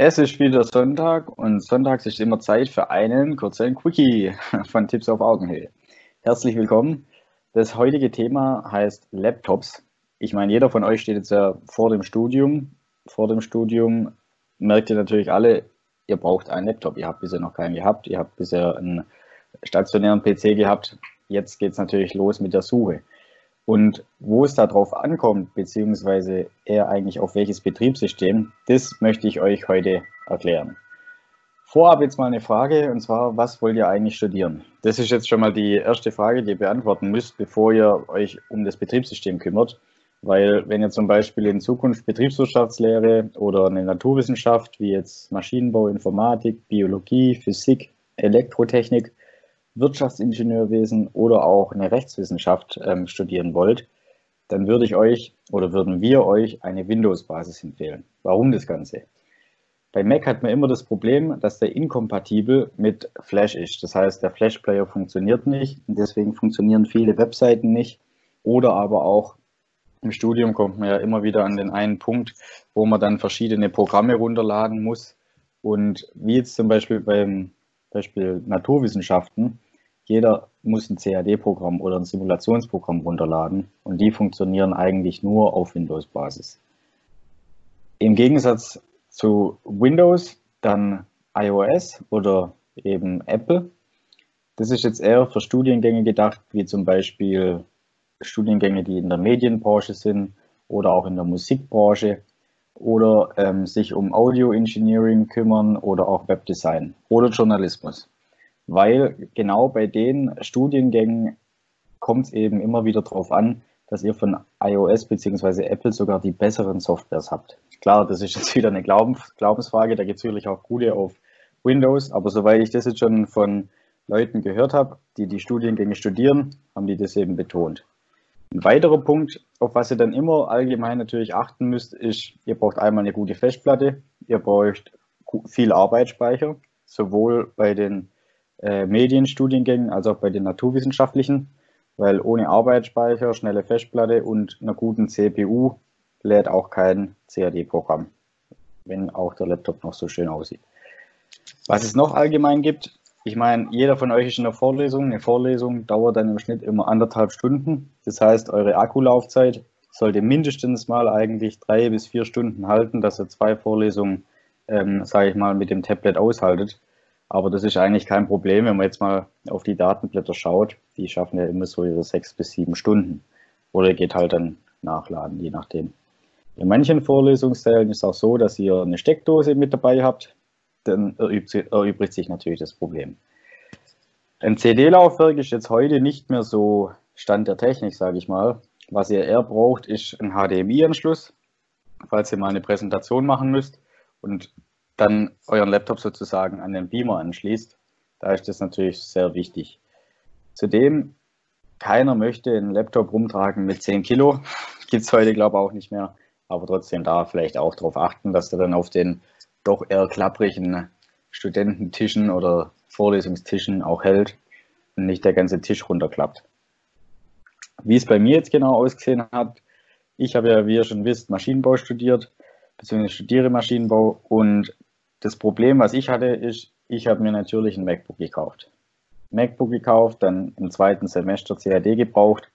Es ist wieder Sonntag und sonntags ist immer Zeit für einen kurzen Quickie von Tipps auf Augenhöhe. Herzlich willkommen. Das heutige Thema heißt Laptops. Ich meine, jeder von euch steht jetzt ja vor dem Studium. Vor dem Studium merkt ihr natürlich alle, ihr braucht einen Laptop. Ihr habt bisher noch keinen gehabt. Ihr habt bisher einen stationären PC gehabt. Jetzt geht es natürlich los mit der Suche. Und wo es darauf ankommt, beziehungsweise eher eigentlich auf welches Betriebssystem, das möchte ich euch heute erklären. Vorab jetzt mal eine Frage, und zwar, was wollt ihr eigentlich studieren? Das ist jetzt schon mal die erste Frage, die ihr beantworten müsst, bevor ihr euch um das Betriebssystem kümmert. Weil wenn ihr zum Beispiel in Zukunft Betriebswirtschaftslehre oder eine Naturwissenschaft, wie jetzt Maschinenbau, Informatik, Biologie, Physik, Elektrotechnik Wirtschaftsingenieurwesen oder auch eine Rechtswissenschaft ähm, studieren wollt, dann würde ich euch oder würden wir euch eine Windows-Basis empfehlen. Warum das Ganze? Bei Mac hat man immer das Problem, dass der inkompatibel mit Flash ist. Das heißt, der Flash-Player funktioniert nicht und deswegen funktionieren viele Webseiten nicht. Oder aber auch im Studium kommt man ja immer wieder an den einen Punkt, wo man dann verschiedene Programme runterladen muss. Und wie jetzt zum Beispiel beim Beispiel Naturwissenschaften, jeder muss ein CAD-Programm oder ein Simulationsprogramm runterladen und die funktionieren eigentlich nur auf Windows-Basis. Im Gegensatz zu Windows dann iOS oder eben Apple. Das ist jetzt eher für Studiengänge gedacht, wie zum Beispiel Studiengänge, die in der Medienbranche sind oder auch in der Musikbranche oder ähm, sich um Audio Engineering kümmern oder auch Webdesign oder Journalismus weil genau bei den Studiengängen kommt es eben immer wieder darauf an, dass ihr von iOS bzw. Apple sogar die besseren Softwares habt. Klar, das ist jetzt wieder eine Glaubens Glaubensfrage, da gibt es sicherlich auch gute auf Windows, aber soweit ich das jetzt schon von Leuten gehört habe, die die Studiengänge studieren, haben die das eben betont. Ein weiterer Punkt, auf was ihr dann immer allgemein natürlich achten müsst, ist, ihr braucht einmal eine gute Festplatte, ihr braucht viel Arbeitsspeicher, sowohl bei den äh, Medienstudiengängen als auch bei den naturwissenschaftlichen, weil ohne Arbeitsspeicher, schnelle Festplatte und einer guten CPU lädt auch kein CAD-Programm, wenn auch der Laptop noch so schön aussieht. Was es noch allgemein gibt, ich meine, jeder von euch ist in der Vorlesung. Eine Vorlesung dauert dann im Schnitt immer anderthalb Stunden. Das heißt, eure Akkulaufzeit sollte mindestens mal eigentlich drei bis vier Stunden halten, dass ihr zwei Vorlesungen, ähm, sage ich mal, mit dem Tablet aushaltet. Aber das ist eigentlich kein Problem, wenn man jetzt mal auf die Datenblätter schaut. Die schaffen ja immer so ihre sechs bis sieben Stunden. Oder geht halt dann nachladen, je nachdem. In manchen Vorlesungssälen ist es auch so, dass ihr eine Steckdose mit dabei habt. Dann erübrigt sich natürlich das Problem. Ein CD-Laufwerk ist jetzt heute nicht mehr so Stand der Technik, sage ich mal. Was ihr eher braucht, ist ein HDMI-Anschluss, falls ihr mal eine Präsentation machen müsst. Und dann euren Laptop sozusagen an den Beamer anschließt. Da ist das natürlich sehr wichtig. Zudem, keiner möchte einen Laptop rumtragen mit 10 Kilo. Gibt es heute, glaube ich, auch nicht mehr. Aber trotzdem da vielleicht auch darauf achten, dass der dann auf den doch eher klapprigen Studententischen oder Vorlesungstischen auch hält und nicht der ganze Tisch runterklappt. Wie es bei mir jetzt genau ausgesehen hat, ich habe ja, wie ihr schon wisst, Maschinenbau studiert, beziehungsweise studiere Maschinenbau und das Problem, was ich hatte, ist, ich habe mir natürlich ein MacBook gekauft. MacBook gekauft, dann im zweiten Semester CAD gebraucht.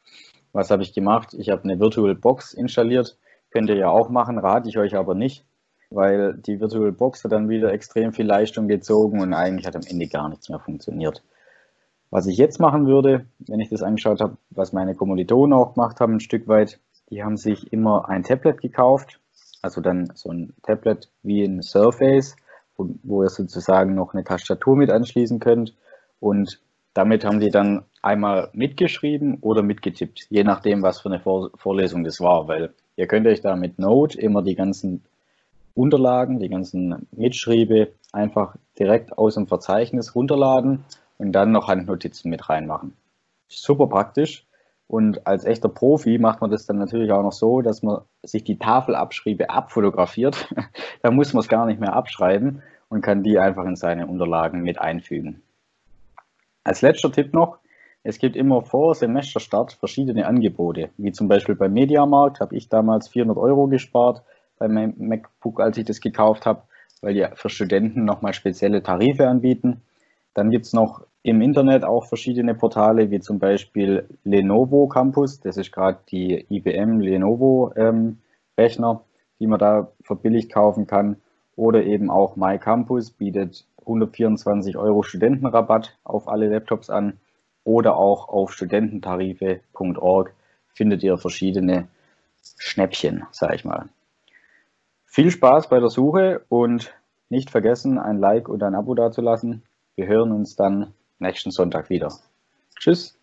Was habe ich gemacht? Ich habe eine Virtual Box installiert. Könnt ihr ja auch machen, rate ich euch aber nicht, weil die Virtual Box hat dann wieder extrem viel Leistung gezogen und eigentlich hat am Ende gar nichts mehr funktioniert. Was ich jetzt machen würde, wenn ich das angeschaut habe, was meine Kommilitonen auch gemacht haben, ein Stück weit, die haben sich immer ein Tablet gekauft, also dann so ein Tablet wie ein Surface, wo, ihr sozusagen noch eine Tastatur mit anschließen könnt. Und damit haben die dann einmal mitgeschrieben oder mitgetippt, je nachdem, was für eine Vor Vorlesung das war, weil ihr könnt euch da mit Note immer die ganzen Unterlagen, die ganzen Mitschriebe einfach direkt aus dem Verzeichnis runterladen und dann noch Handnotizen mit reinmachen. Super praktisch. Und als echter Profi macht man das dann natürlich auch noch so, dass man sich die Tafelabschriebe abfotografiert. da muss man es gar nicht mehr abschreiben und kann die einfach in seine Unterlagen mit einfügen. Als letzter Tipp noch, es gibt immer vor Semesterstart verschiedene Angebote, wie zum Beispiel beim Mediamarkt habe ich damals 400 Euro gespart bei meinem MacBook, als ich das gekauft habe, weil die für Studenten nochmal spezielle Tarife anbieten. Dann gibt es noch im Internet auch verschiedene Portale, wie zum Beispiel Lenovo Campus. Das ist gerade die IBM Lenovo ähm, Rechner, die man da verbilligt kaufen kann. Oder eben auch MyCampus bietet 124 Euro Studentenrabatt auf alle Laptops an. Oder auch auf studententarife.org findet ihr verschiedene Schnäppchen, sage ich mal. Viel Spaß bei der Suche und nicht vergessen, ein Like und ein Abo dazulassen. Wir hören uns dann nächsten Sonntag wieder. Tschüss.